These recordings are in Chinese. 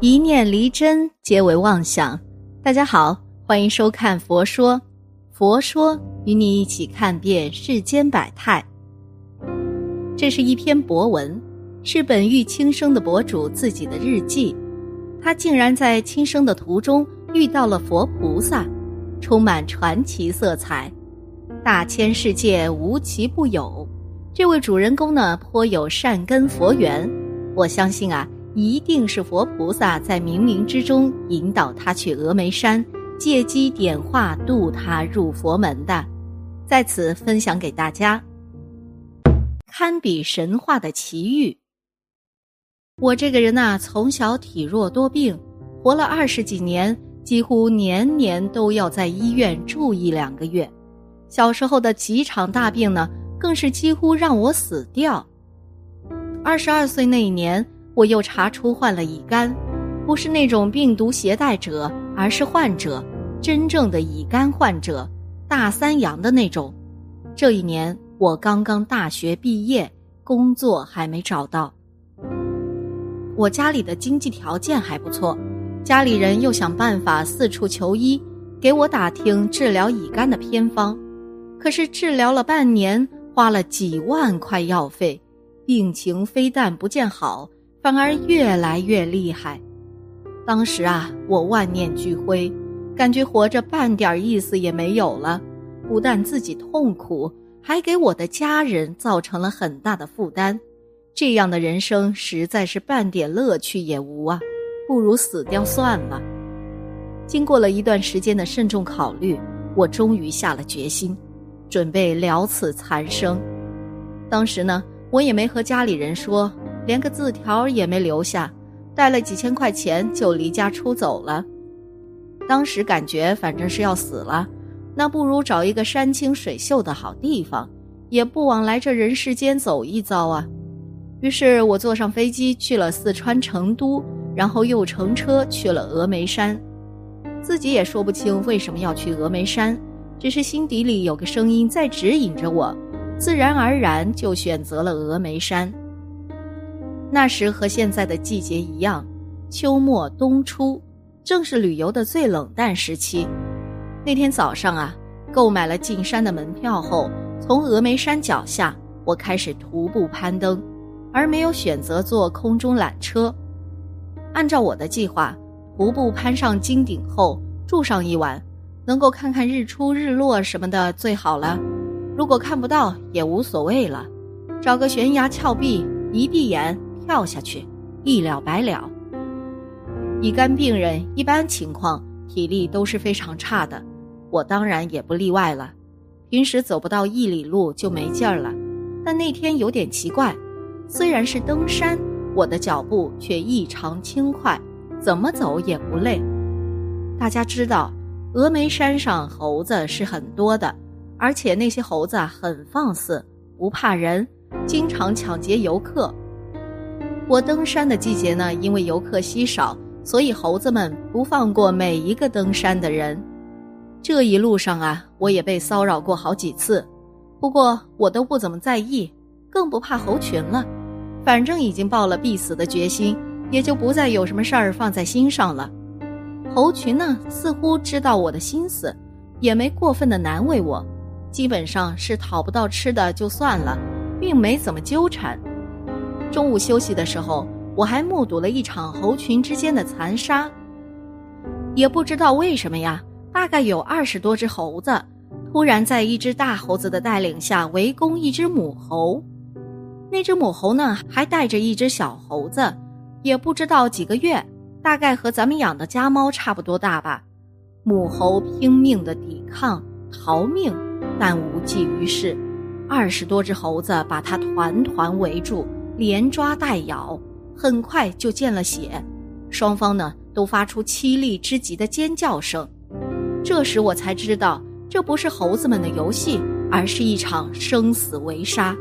一念离真，皆为妄想。大家好，欢迎收看《佛说》，佛说与你一起看遍世间百态。这是一篇博文，是本欲轻生的博主自己的日记。他竟然在轻生的途中遇到了佛菩萨，充满传奇色彩。大千世界无奇不有，这位主人公呢，颇有善根佛缘。我相信啊。一定是佛菩萨在冥冥之中引导他去峨眉山，借机点化渡他入佛门的，在此分享给大家。堪比神话的奇遇。我这个人呐，从小体弱多病，活了二十几年，几乎年年都要在医院住一两个月。小时候的几场大病呢，更是几乎让我死掉。二十二岁那一年。我又查出患了乙肝，不是那种病毒携带者，而是患者，真正的乙肝患者，大三阳的那种。这一年我刚刚大学毕业，工作还没找到。我家里的经济条件还不错，家里人又想办法四处求医，给我打听治疗乙肝的偏方。可是治疗了半年，花了几万块药费，病情非但不见好。反而越来越厉害。当时啊，我万念俱灰，感觉活着半点意思也没有了。不但自己痛苦，还给我的家人造成了很大的负担。这样的人生实在是半点乐趣也无啊！不如死掉算了。经过了一段时间的慎重考虑，我终于下了决心，准备了此残生。当时呢，我也没和家里人说。连个字条也没留下，带了几千块钱就离家出走了。当时感觉反正是要死了，那不如找一个山清水秀的好地方，也不枉来这人世间走一遭啊。于是我坐上飞机去了四川成都，然后又乘车去了峨眉山。自己也说不清为什么要去峨眉山，只是心底里有个声音在指引着我，自然而然就选择了峨眉山。那时和现在的季节一样，秋末冬初，正是旅游的最冷淡时期。那天早上啊，购买了进山的门票后，从峨眉山脚下，我开始徒步攀登，而没有选择坐空中缆车。按照我的计划，徒步攀上金顶后住上一晚，能够看看日出日落什么的最好了。如果看不到也无所谓了，找个悬崖峭壁，一闭眼。跳下去，一了百了。乙肝病人一般情况体力都是非常差的，我当然也不例外了。平时走不到一里路就没劲儿了，但那天有点奇怪，虽然是登山，我的脚步却异常轻快，怎么走也不累。大家知道，峨眉山上猴子是很多的，而且那些猴子很放肆，不怕人，经常抢劫游客。我登山的季节呢，因为游客稀少，所以猴子们不放过每一个登山的人。这一路上啊，我也被骚扰过好几次，不过我都不怎么在意，更不怕猴群了。反正已经抱了必死的决心，也就不再有什么事儿放在心上了。猴群呢，似乎知道我的心思，也没过分的难为我，基本上是讨不到吃的就算了，并没怎么纠缠。中午休息的时候，我还目睹了一场猴群之间的残杀。也不知道为什么呀，大概有二十多只猴子，突然在一只大猴子的带领下围攻一只母猴。那只母猴呢，还带着一只小猴子，也不知道几个月，大概和咱们养的家猫差不多大吧。母猴拼命的抵抗逃命，但无济于事，二十多只猴子把它团团围住。连抓带咬，很快就见了血，双方呢都发出凄厉之极的尖叫声。这时我才知道，这不是猴子们的游戏，而是一场生死围杀。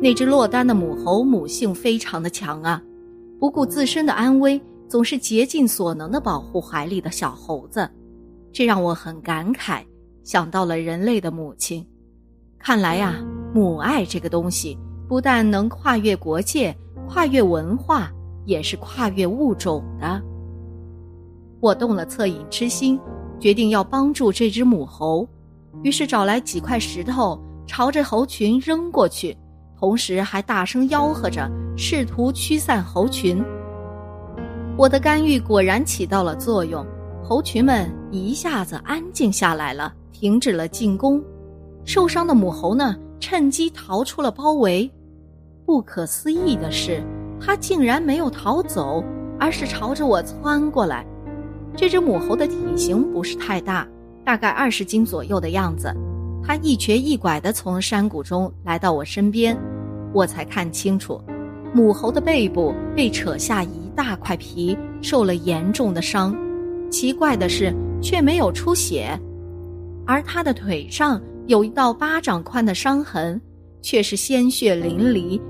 那只落单的母猴母性非常的强啊，不顾自身的安危，总是竭尽所能的保护怀里的小猴子，这让我很感慨，想到了人类的母亲。看来呀，母爱这个东西。不但能跨越国界、跨越文化，也是跨越物种的。我动了恻隐之心，决定要帮助这只母猴，于是找来几块石头，朝着猴群扔过去，同时还大声吆喝着，试图驱散猴群。我的干预果然起到了作用，猴群们一下子安静下来了，停止了进攻。受伤的母猴呢，趁机逃出了包围。不可思议的是，它竟然没有逃走，而是朝着我窜过来。这只母猴的体型不是太大，大概二十斤左右的样子。它一瘸一拐地从山谷中来到我身边，我才看清楚，母猴的背部被扯下一大块皮，受了严重的伤。奇怪的是，却没有出血，而它的腿上有一道巴掌宽的伤痕，却是鲜血淋漓，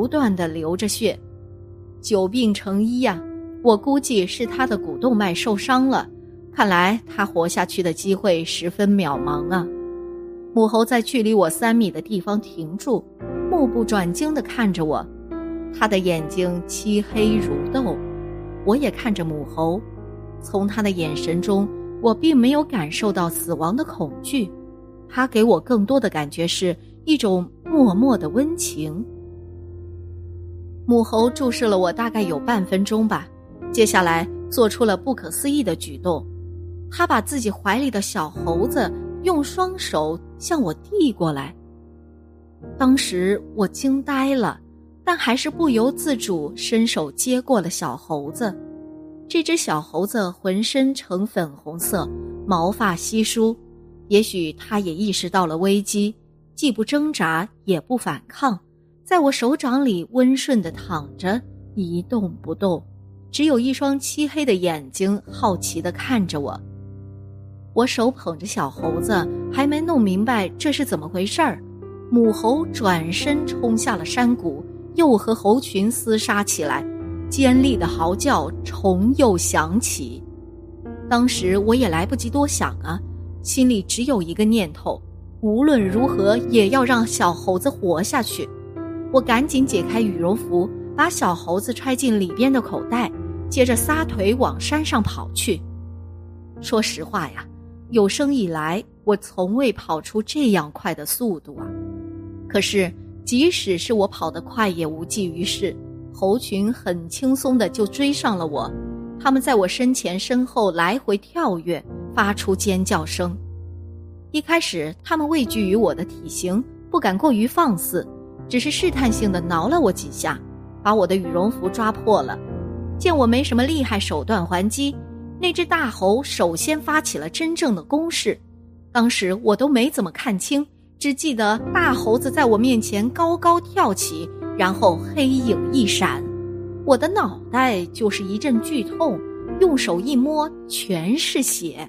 不断的流着血。久病成医呀！我估计是他的股动脉受伤了，看来他活下去的机会十分渺茫啊！母猴在距离我三米的地方停住，目不转睛地看着我，他的眼睛漆黑如豆。我也看着母猴，从他的眼神中，我并没有感受到死亡的恐惧，他给我更多的感觉是一种默默的温情。母猴注视了我大概有半分钟吧。接下来做出了不可思议的举动，他把自己怀里的小猴子用双手向我递过来。当时我惊呆了，但还是不由自主伸手接过了小猴子。这只小猴子浑身呈粉红色，毛发稀疏，也许它也意识到了危机，既不挣扎也不反抗，在我手掌里温顺地躺着，一动不动。只有一双漆黑的眼睛，好奇地看着我。我手捧着小猴子，还没弄明白这是怎么回事儿，母猴转身冲下了山谷，又和猴群厮杀起来，尖利的嚎叫重又响起。当时我也来不及多想啊，心里只有一个念头：无论如何也要让小猴子活下去。我赶紧解开羽绒服，把小猴子揣进里边的口袋。接着撒腿往山上跑去。说实话呀，有生以来我从未跑出这样快的速度啊！可是即使是我跑得快，也无济于事。猴群很轻松的就追上了我，他们在我身前身后来回跳跃，发出尖叫声。一开始，他们畏惧于我的体型，不敢过于放肆，只是试探性的挠了我几下，把我的羽绒服抓破了。见我没什么厉害手段还击，那只大猴首先发起了真正的攻势。当时我都没怎么看清，只记得大猴子在我面前高高跳起，然后黑影一闪，我的脑袋就是一阵剧痛，用手一摸全是血。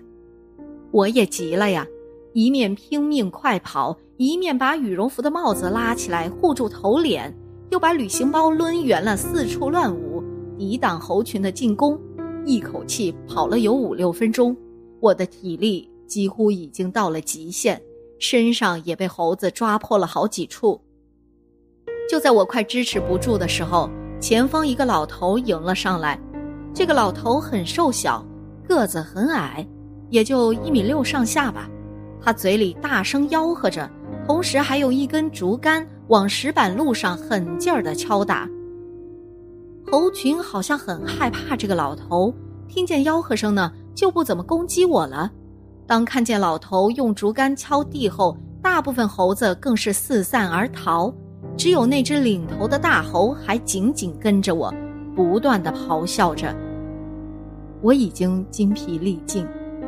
我也急了呀，一面拼命快跑，一面把羽绒服的帽子拉起来护住头脸，又把旅行包抡圆了四处乱舞。抵挡猴群的进攻，一口气跑了有五六分钟，我的体力几乎已经到了极限，身上也被猴子抓破了好几处。就在我快支持不住的时候，前方一个老头迎了上来。这个老头很瘦小，个子很矮，也就一米六上下吧。他嘴里大声吆喝着，同时还用一根竹竿往石板路上狠劲儿地敲打。猴群好像很害怕这个老头，听见吆喝声呢，就不怎么攻击我了。当看见老头用竹竿敲地后，大部分猴子更是四散而逃，只有那只领头的大猴还紧紧跟着我，不断的咆哮着。我已经精疲力尽，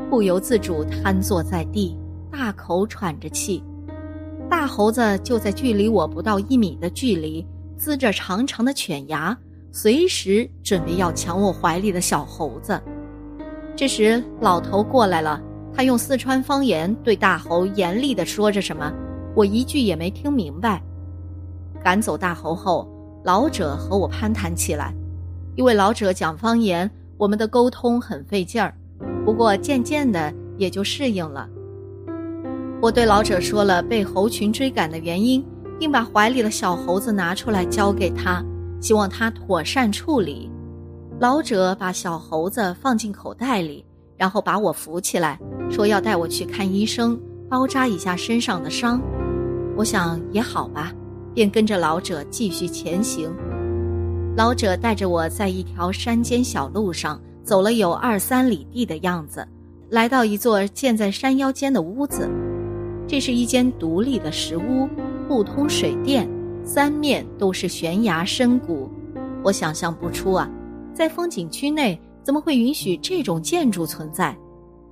不由自主瘫坐在地，大口喘着气。大猴子就在距离我不到一米的距离，呲着长长的犬牙。随时准备要抢我怀里的小猴子。这时，老头过来了，他用四川方言对大猴严厉地说着什么，我一句也没听明白。赶走大猴后，老者和我攀谈起来，因为老者讲方言，我们的沟通很费劲儿。不过渐渐的也就适应了。我对老者说了被猴群追赶的原因，并把怀里的小猴子拿出来交给他。希望他妥善处理，老者把小猴子放进口袋里，然后把我扶起来，说要带我去看医生，包扎一下身上的伤。我想也好吧，便跟着老者继续前行。老者带着我在一条山间小路上走了有二三里地的样子，来到一座建在山腰间的屋子。这是一间独立的石屋，不通水电，三面都是悬崖深谷。我想象不出啊，在风景区内怎么会允许这种建筑存在？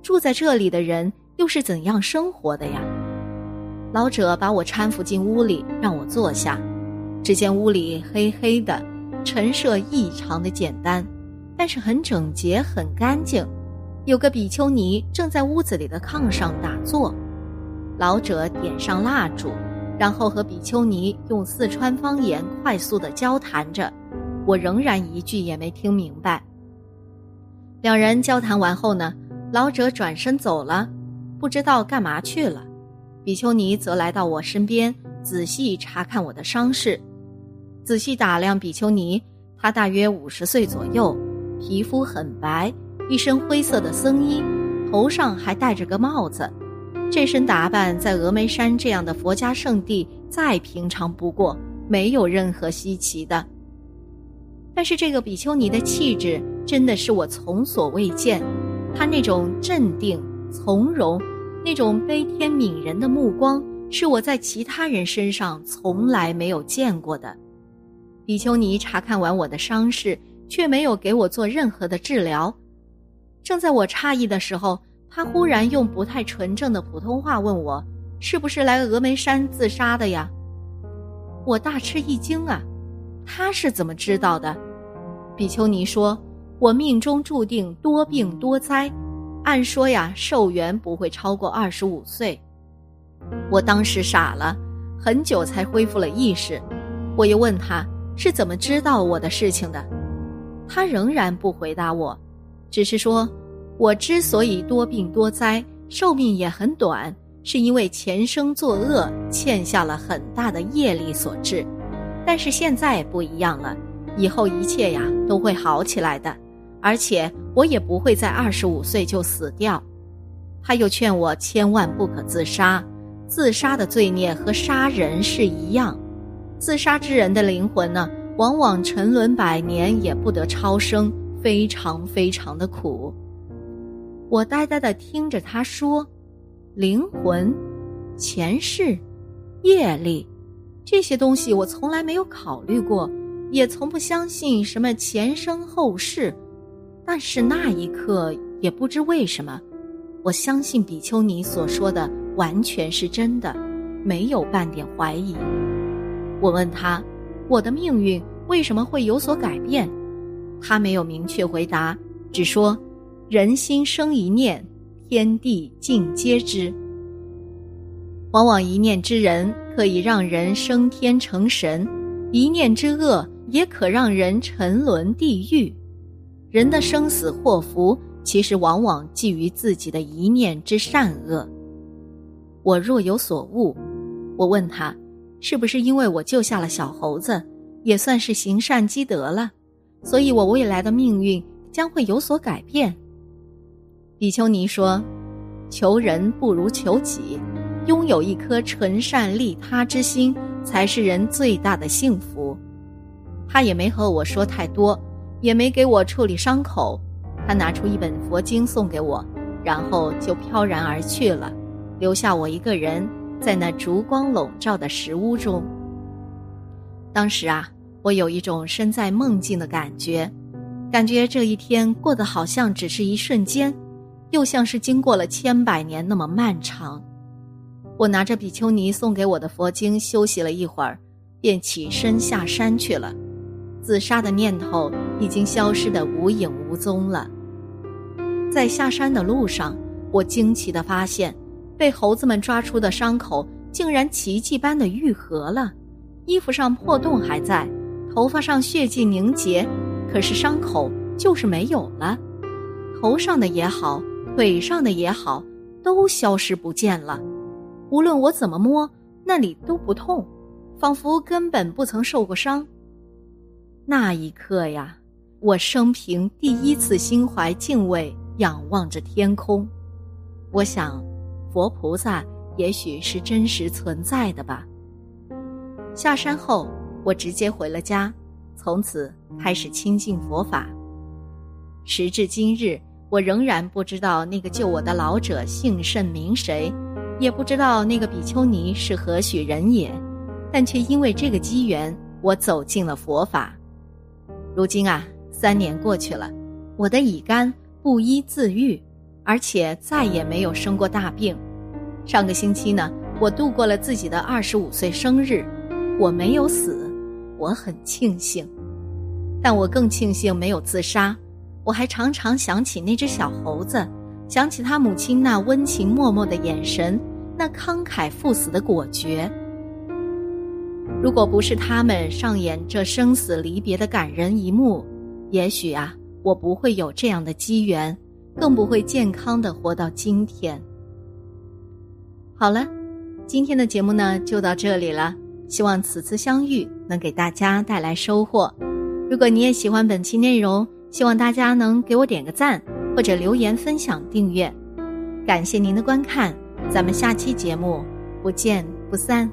住在这里的人又是怎样生活的呀？老者把我搀扶进屋里，让我坐下。只见屋里黑黑的，陈设异常的简单，但是很整洁、很干净。有个比丘尼正在屋子里的炕上打坐。老者点上蜡烛，然后和比丘尼用四川方言快速的交谈着，我仍然一句也没听明白。两人交谈完后呢，老者转身走了，不知道干嘛去了。比丘尼则来到我身边，仔细查看我的伤势。仔细打量比丘尼，她大约五十岁左右，皮肤很白，一身灰色的僧衣，头上还戴着个帽子。这身打扮在峨眉山这样的佛家圣地再平常不过，没有任何稀奇的。但是这个比丘尼的气质真的是我从所未见，她那种镇定从容。那种悲天悯人的目光，是我在其他人身上从来没有见过的。比丘尼查看完我的伤势，却没有给我做任何的治疗。正在我诧异的时候，他忽然用不太纯正的普通话问我：“是不是来峨眉山自杀的呀？”我大吃一惊啊！他是怎么知道的？比丘尼说：“我命中注定多病多灾。”按说呀，寿元不会超过二十五岁。我当时傻了，很久才恢复了意识。我又问他是怎么知道我的事情的，他仍然不回答我，只是说，我之所以多病多灾，寿命也很短，是因为前生作恶，欠下了很大的业力所致。但是现在不一样了，以后一切呀都会好起来的。而且我也不会在二十五岁就死掉，他又劝我千万不可自杀，自杀的罪孽和杀人是一样，自杀之人的灵魂呢，往往沉沦百年也不得超生，非常非常的苦。我呆呆的听着他说，灵魂、前世、业力，这些东西我从来没有考虑过，也从不相信什么前生后世。但是那一刻，也不知为什么，我相信比丘尼所说的完全是真的，没有半点怀疑。我问他，我的命运为什么会有所改变？他没有明确回答，只说：人心生一念，天地尽皆知。往往一念之人可以让人升天成神，一念之恶也可让人沉沦地狱。人的生死祸福，其实往往基于自己的一念之善恶。我若有所悟，我问他，是不是因为我救下了小猴子，也算是行善积德了，所以我未来的命运将会有所改变？比丘尼说：“求人不如求己，拥有一颗纯善利他之心，才是人最大的幸福。”他也没和我说太多。也没给我处理伤口，他拿出一本佛经送给我，然后就飘然而去了，留下我一个人在那烛光笼罩的石屋中。当时啊，我有一种身在梦境的感觉，感觉这一天过得好像只是一瞬间，又像是经过了千百年那么漫长。我拿着比丘尼送给我的佛经休息了一会儿，便起身下山去了。自杀的念头已经消失的无影无踪了。在下山的路上，我惊奇的发现，被猴子们抓出的伤口竟然奇迹般的愈合了，衣服上破洞还在，头发上血迹凝结，可是伤口就是没有了，头上的也好，腿上的也好，都消失不见了。无论我怎么摸，那里都不痛，仿佛根本不曾受过伤。那一刻呀，我生平第一次心怀敬畏，仰望着天空。我想，佛菩萨也许是真实存在的吧。下山后，我直接回了家，从此开始亲近佛法。时至今日，我仍然不知道那个救我的老者姓甚名谁，也不知道那个比丘尼是何许人也，但却因为这个机缘，我走进了佛法。如今啊，三年过去了，我的乙肝不医自愈，而且再也没有生过大病。上个星期呢，我度过了自己的二十五岁生日。我没有死，我很庆幸，但我更庆幸没有自杀。我还常常想起那只小猴子，想起他母亲那温情脉脉的眼神，那慷慨赴死的果决。如果不是他们上演这生死离别的感人一幕，也许啊，我不会有这样的机缘，更不会健康的活到今天。好了，今天的节目呢，就到这里了。希望此次相遇能给大家带来收获。如果你也喜欢本期内容，希望大家能给我点个赞，或者留言分享、订阅。感谢您的观看，咱们下期节目不见不散。